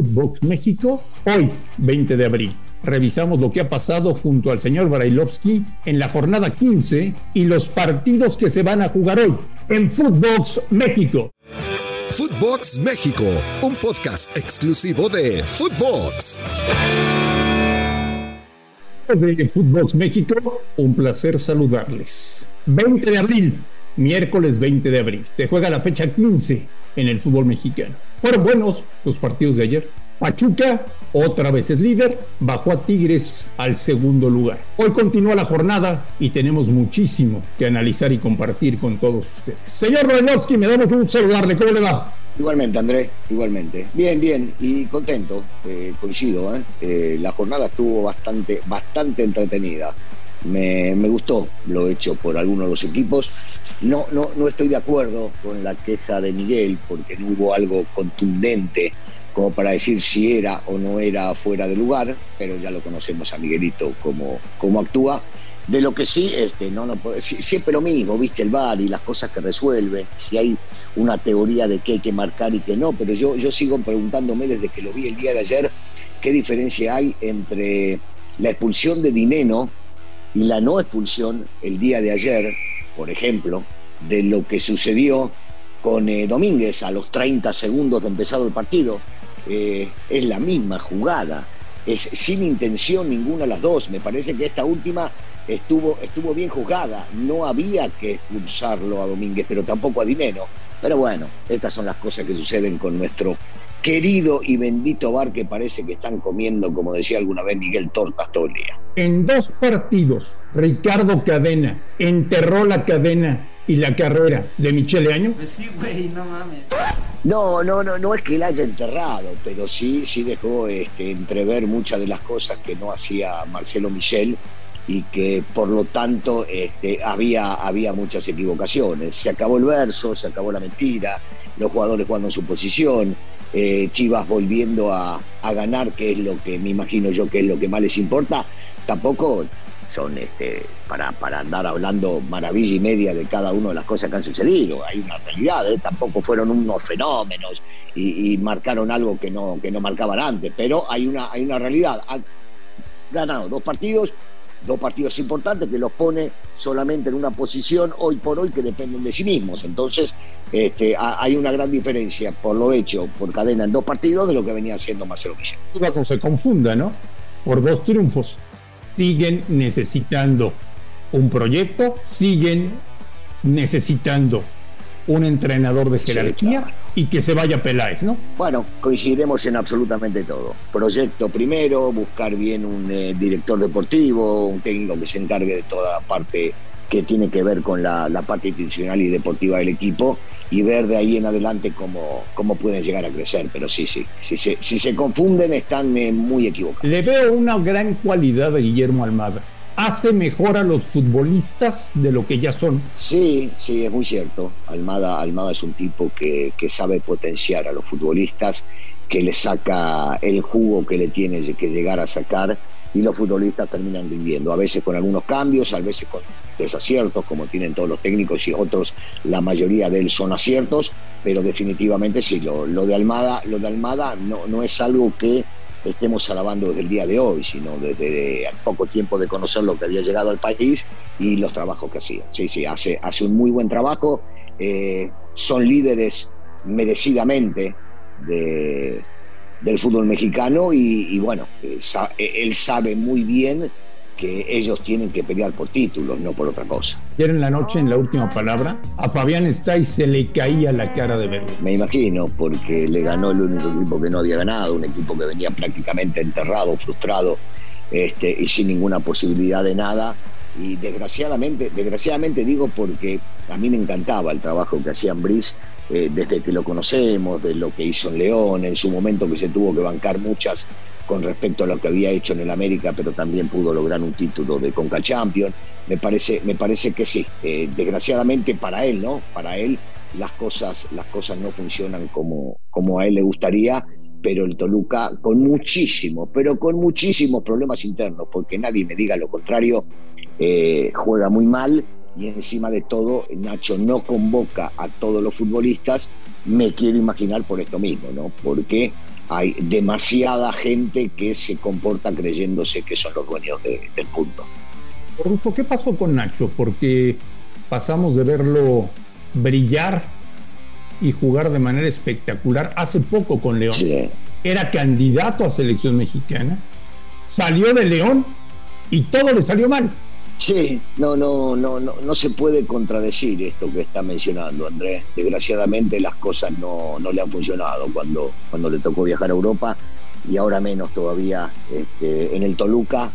Footbox México hoy, 20 de abril. Revisamos lo que ha pasado junto al señor Barailovsky en la jornada 15 y los partidos que se van a jugar hoy en Footbox México. Footbox México, un podcast exclusivo de Footbox. De Footbox México, un placer saludarles. 20 de abril, miércoles 20 de abril. Se juega la fecha 15 en el fútbol mexicano. Fueron buenos los partidos de ayer. Pachuca, otra vez es líder, bajó a Tigres al segundo lugar. Hoy continúa la jornada y tenemos muchísimo que analizar y compartir con todos ustedes. Señor Renovsky, me da mucho gusto saludarle. ¿Cómo le va? Igualmente, Andrés, igualmente. Bien, bien, y contento, eh, coincido. ¿eh? ¿eh? la jornada estuvo bastante, bastante entretenida. Me, gustó lo hecho por algunos de los equipos. No, no, no estoy de acuerdo con la queja de Miguel porque no hubo algo contundente como para decir si era o no era fuera de lugar, pero ya lo conocemos a Miguelito cómo, cómo actúa. De lo que sí, este, no, no siempre lo mismo, viste el bar y las cosas que resuelven, si hay una teoría de qué hay que marcar y qué no, pero yo, yo sigo preguntándome desde que lo vi el día de ayer, qué diferencia hay entre la expulsión de Dineno y la no expulsión el día de ayer, por ejemplo, de lo que sucedió con eh, Domínguez a los 30 segundos de empezado el partido. Eh, es la misma jugada, es sin intención ninguna de las dos. Me parece que esta última estuvo, estuvo bien jugada. No había que expulsarlo a Domínguez, pero tampoco a Dinero. Pero bueno, estas son las cosas que suceden con nuestro querido y bendito bar que parece que están comiendo, como decía alguna vez Miguel Tortas todo el día. En dos partidos, Ricardo Cadena enterró la cadena y la carrera de Michele Año. Pues sí, güey, no mames. No, no, no, no es que la haya enterrado, pero sí, sí dejó este, entrever muchas de las cosas que no hacía Marcelo Michel y que por lo tanto este, había, había muchas equivocaciones. Se acabó el verso, se acabó la mentira, los jugadores jugando en su posición, eh, Chivas volviendo a, ganar, que es lo que me imagino yo que es lo que más les importa, tampoco son este, para, para andar hablando maravilla y media de cada una de las cosas que han sucedido. Hay una realidad, ¿eh? tampoco fueron unos fenómenos y, marcaron algo que no, que no marcaban antes, pero hay una, hay una realidad. Han ganado dos partidos, dos partidos importantes que los pone solamente en una posición hoy por hoy que dependen de sí mismos. Entonces, este, hay una gran diferencia por lo hecho por cadena en dos partidos de lo que venía haciendo Marcelo Michel. se confunda, ¿no? Por dos triunfos. Siguen necesitando un proyecto, siguen necesitando un entrenador de jerarquía y que se vaya Peláez, ¿no? Bueno, coincidiremos en absolutamente todo. Proyecto primero, buscar bien un eh, director deportivo, un técnico que se encargue de toda parte que tiene que ver con la, parte institucional y deportiva del equipo y ver de ahí en adelante cómo, cómo pueden llegar a crecer. Pero sí, sí, si se, si se confunden están eh, muy equivocados. Le veo una gran cualidad a Guillermo Almada hace mejor a los futbolistas de lo que ya son. Sí, sí, es muy cierto. Almada, Almada es un tipo que, sabe potenciar a los futbolistas, que le saca el jugo que le tiene que llegar a sacar y los futbolistas terminan viviendo, a veces con algunos cambios, a veces con desaciertos, como tienen todos los técnicos y otros, la mayoría de él son aciertos, pero definitivamente sí, lo, lo de Almada, lo de Almada no, no es algo que estemos alabando desde el día de hoy, sino desde poco tiempo de conocer lo que había llegado al país y los trabajos que hacía. Sí, sí, hace, hace un muy buen trabajo. Eh, son líderes merecidamente del fútbol mexicano y, y bueno, eh, él sabe muy bien que ellos tienen que pelear por títulos, no por otra cosa. Ayer en la noche, en la última palabra, a Fabián y se le caía la cara de verlo. Me imagino, porque le ganó el único equipo que no había ganado, un equipo que venía prácticamente enterrado, frustrado este, y sin ninguna posibilidad de nada. Y desgraciadamente, desgraciadamente digo porque a mí me encantaba el trabajo que hacía Brice eh, desde que lo conocemos, de lo que hizo en León, en su momento que se tuvo que bancar muchas con respecto a lo que había hecho en el América, pero también pudo lograr un título de Conca Champions. Me parece, me parece que sí. Eh, desgraciadamente para él, ¿no? Para él las cosas, las cosas no funcionan como, como a él le gustaría, pero el Toluca con muchísimos, pero con muchísimos problemas internos, porque nadie me diga lo contrario, eh, juega muy mal y encima de todo Nacho no convoca a todos los futbolistas, me quiero imaginar por esto mismo, ¿no? Porque hay demasiada gente que se comporta creyéndose que son los dueños del punto. Rufo, ¿qué pasó con Nacho? Porque pasamos de verlo brillar y jugar de manera espectacular hace poco con León. Era candidato a selección mexicana, salió de León y todo le salió mal. Sí, no, no, no, no, no se puede contradecir esto que está mencionando Andrés. Desgraciadamente las cosas no, no le han funcionado cuando, cuando le tocó viajar a Europa y ahora menos todavía este, en el Toluca.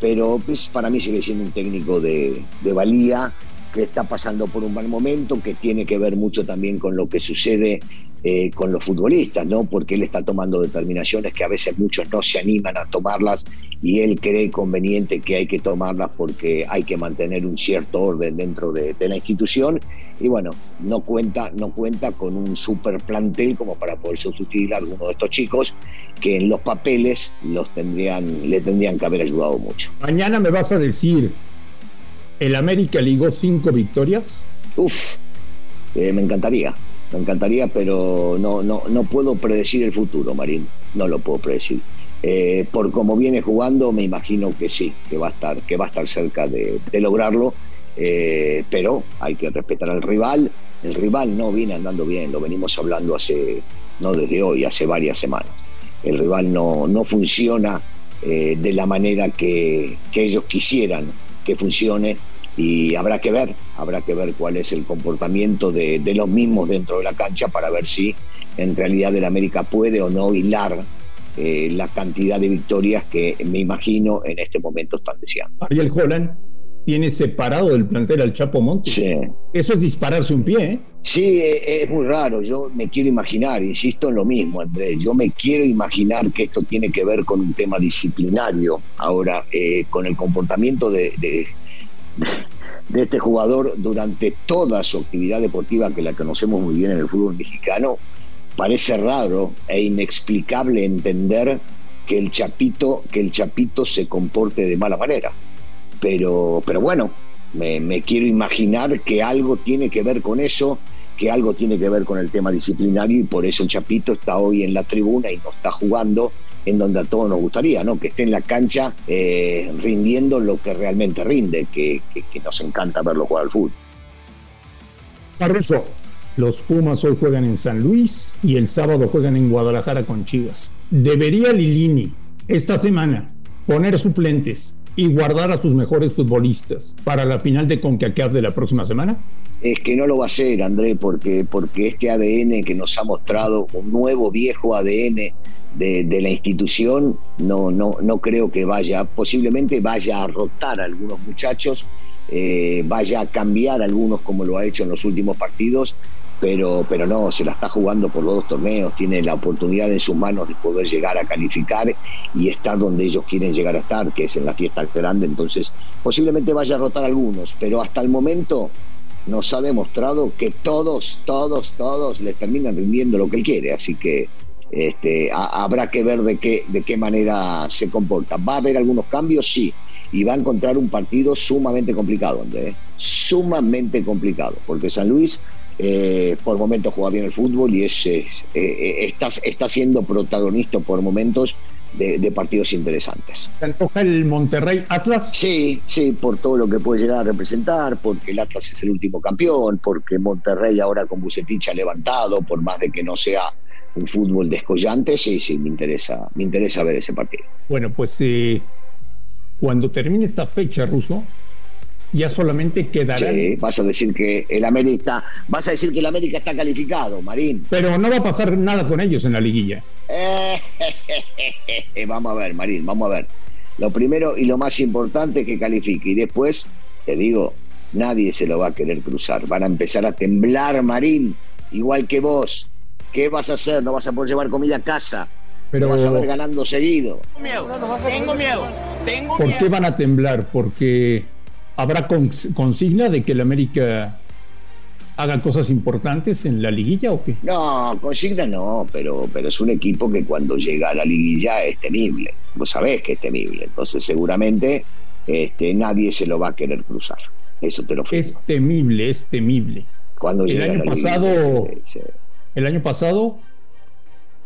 Pero pues, para mí sigue siendo un técnico de, de valía, que está pasando por un mal momento, que tiene que ver mucho también con lo que sucede eh, con los futbolistas, ¿no? Porque él está tomando determinaciones que a veces muchos no se animan a tomarlas y él cree conveniente que hay que tomarlas porque hay que mantener un cierto orden dentro de, la institución y bueno, no cuenta, no cuenta con un super plantel como para poder sustituir a alguno de estos chicos que en los papeles los tendrían, le tendrían que haber ayudado mucho. Mañana me vas a decir, ¿el América ligó cinco victorias? Uf, eh, me encantaría me encantaría, pero no, no, no puedo predecir el futuro, Marín. No lo puedo predecir. Eh, por cómo viene jugando, me imagino que sí, que va a estar, que va a estar cerca de, lograrlo. Eh, pero hay que respetar al rival. El rival no viene andando bien, lo venimos hablando hace, no desde hoy, hace varias semanas. El rival no, no funciona de la manera que, que ellos quisieran que funcione y habrá que ver, habrá que ver cuál es el comportamiento de, los mismos dentro de la cancha para ver si en realidad el América puede o no hilar eh, la cantidad de victorias que me imagino en este momento están deseando. Ariel Holland tiene separado del plantel al Chapo Montes. Sí. Eso es dispararse un pie, ¿eh? Sí, e, es muy raro. Yo me quiero imaginar, insisto en lo mismo, Andrés. Yo me quiero imaginar que esto tiene que ver con un tema disciplinario. Ahora, eh, con el comportamiento de, de este jugador durante toda su actividad deportiva, que la conocemos muy bien en el fútbol mexicano, parece raro e inexplicable entender que el Chapito, que el Chapito se comporte de mala manera. Pero, pero bueno, me, quiero imaginar que algo tiene que ver con eso, que algo tiene que ver con el tema disciplinario y por eso el Chapito está hoy en la tribuna y no está jugando en donde a todos nos gustaría, ¿no? Que esté en la cancha eh, rindiendo lo que realmente rinde, que, nos encanta verlo jugar al fútbol. Barroso, los Pumas hoy juegan en San Luis y el sábado juegan en Guadalajara con Chivas. ¿Debería Lilini esta semana poner suplentes y guardar a sus mejores futbolistas para la final de CONCACAF de la próxima semana? Es que no lo va a hacer, André, porque, porque este ADN que nos ha mostrado, un nuevo viejo ADN de, la institución, no, no, no creo que vaya, posiblemente vaya a rotar a algunos muchachos, eh, vaya a cambiar a algunos como lo ha hecho en los últimos partidos, pero, pero no, se la está jugando por los dos torneos, tiene la oportunidad en sus manos de poder llegar a calificar y estar donde ellos quieren llegar a estar, que es en la fiesta grande, entonces posiblemente vaya a rotar algunos, pero hasta el momento nos ha demostrado que todos, todos, todos le terminan rindiendo lo que él quiere, así que este, habrá que ver de qué, de qué manera se comporta. ¿Va a haber algunos cambios? Sí, y va a encontrar un partido sumamente complicado, Andrés, sumamente complicado, porque San Luis eh, por momentos juega bien el fútbol y es, eh, eh, está, está siendo protagonista por momentos de, partidos interesantes. ¿Se antoja el Monterrey Atlas? Sí, sí, por todo lo que puede llegar a representar, porque el Atlas es el último campeón, porque Monterrey ahora con Bucetich ha levantado, por más de que no sea un fútbol descollante, sí, sí, me interesa, me interesa ver ese partido. Bueno, pues cuando termine esta fecha, Ruso, ya solamente quedará. Sí, vas a decir que el América, vas a decir que el América está calificado, Marín. Pero no va a pasar nada con ellos en la liguilla. vamos a ver, Marín, vamos a ver. Lo primero y lo más importante es que califique. Y después, te digo, nadie se lo va a querer cruzar. Van a empezar a temblar, Marín, igual que vos. ¿Qué vas a hacer? No vas a poder llevar comida a casa. Pero vas a ver ganando seguido. Tengo miedo, tengo miedo. Tengo ¿Por qué van a temblar? Porque ¿Habrá consigna de que el América haga cosas importantes en la liguilla o qué? No, consigna no, pero, pero es un equipo que cuando llega a la liguilla es temible. Vos sabés que es temible. Entonces seguramente este, nadie se lo va a querer cruzar. Eso te lo Es temible, es temible. Cuando el año pasado, el año pasado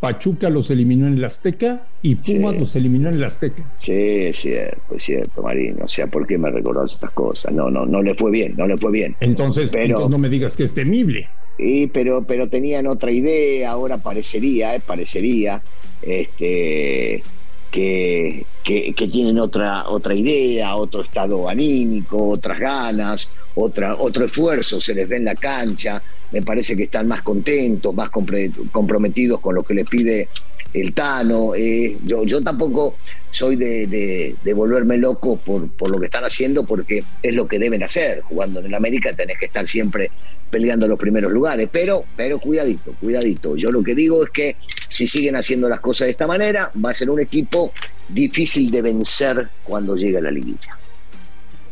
Pachuca los eliminó en el Azteca y Pumas los eliminó en el Azteca. Sí, es cierto, es cierto, Marín. O sea, ¿por qué me recordás estas cosas? No, no, no le fue bien, no le fue bien. Entonces, pero, no me digas que es temible. Sí, pero, pero tenían otra idea, ahora parecería, eh, parecería, este, que, que, tienen otra, otra idea, otro estado anímico, otras ganas, otra, otro esfuerzo se les ve en la cancha me parece que están más contentos, más comprometidos con lo que les pide el Tano. Eh, yo, tampoco soy de, volverme loco por, por, lo que están haciendo, porque es lo que deben hacer. Jugando en el América tenés que estar siempre peleando los primeros lugares, pero, pero cuidadito, cuidadito. Yo lo que digo es que si siguen haciendo las cosas de esta manera, va a ser un equipo difícil de vencer cuando llegue a la liguilla.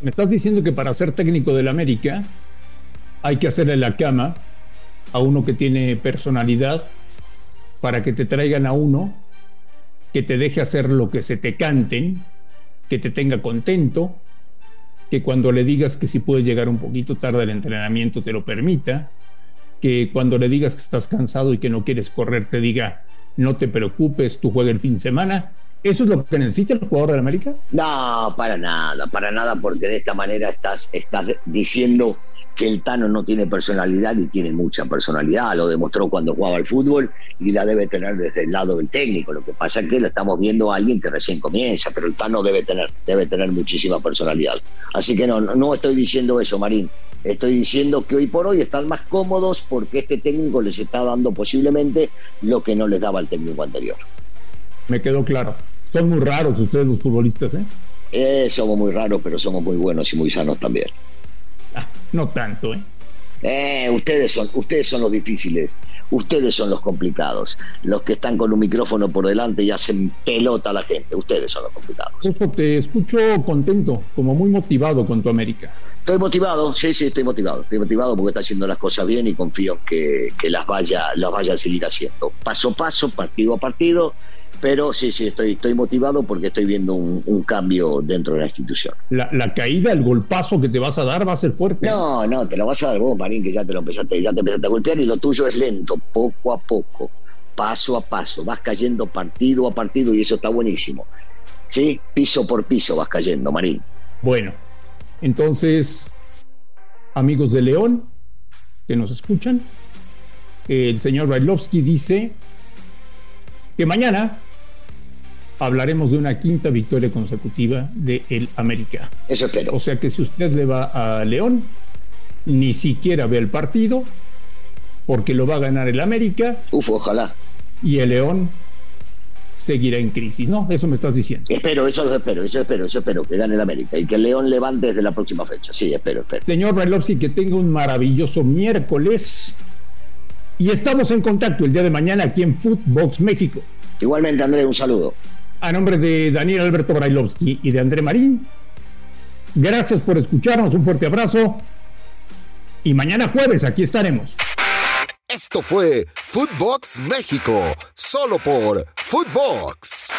Me estás diciendo que para ser técnico del América hay que hacerle la cama a uno que tiene personalidad para que te traigan a uno que te deje hacer lo que se te canten, que te tenga contento, que cuando le digas que si puedes llegar un poquito tarde al entrenamiento te lo permita, que cuando le digas que estás cansado y que no quieres correr te diga no te preocupes, tú juegas el fin de semana. ¿Eso es lo que necesita el jugador de América? No, para nada, para nada, porque de esta manera estás, estás diciendo que el Tano no tiene personalidad y tiene mucha personalidad, lo demostró cuando jugaba al fútbol y la debe tener desde el lado del técnico. Lo que pasa es que lo estamos viendo a alguien que recién comienza, pero el Tano debe tener, debe tener muchísima personalidad. Así que no, no estoy diciendo eso, Marín. Estoy diciendo que hoy por hoy están más cómodos porque este técnico les está dando posiblemente lo que no les daba el técnico anterior. Me quedó claro. Son muy raros ustedes los futbolistas, ¿eh? eh somos muy raros, pero somos muy buenos y muy sanos también. No tanto, ¿eh? ¿eh? ustedes, son, ustedes son los difíciles, ustedes son los complicados, los que están con un micrófono por delante y hacen pelota a la gente, ustedes son los complicados. Eso te escucho contento, como muy motivado con tu América. Estoy motivado, sí, sí, estoy motivado. Estoy motivado porque está haciendo las cosas bien y confío que, que las, vaya, las vaya a seguir haciendo. Paso a paso, partido a partido, pero sí, sí, estoy, estoy motivado porque estoy viendo un, cambio dentro de la institución. La, caída, el golpazo que te vas a dar va a ser fuerte. No, no, te lo vas a dar vos, Marín, que ya te lo empezaste, ya te empezaste a golpear y lo tuyo es lento, poco a poco, paso a paso, vas cayendo partido a partido y eso está buenísimo. ¿Sí? Piso por piso vas cayendo, Marín. Bueno, entonces, amigos de León, que nos escuchan, el señor Bailovsky dice que mañana hablaremos de una quinta victoria consecutiva de el América. Eso espero. O sea que si usted le va a León, ni siquiera ve el partido, porque lo va a ganar el América. Uf, ojalá. Y el León seguirá en crisis, ¿no? Eso me estás diciendo. Espero, eso espero, eso espero, eso espero, que gane el América y que el León levante desde la próxima fecha. Sí, espero, espero. Señor Bailovsky, que tenga un maravilloso miércoles. Y estamos en contacto el día de mañana aquí en Footbox México. Igualmente, André, un saludo. A nombre de Daniel Alberto Brailovsky y de André Marín, gracias por escucharnos, un fuerte abrazo y mañana jueves aquí estaremos. Esto fue Footbox México, solo por Footbox.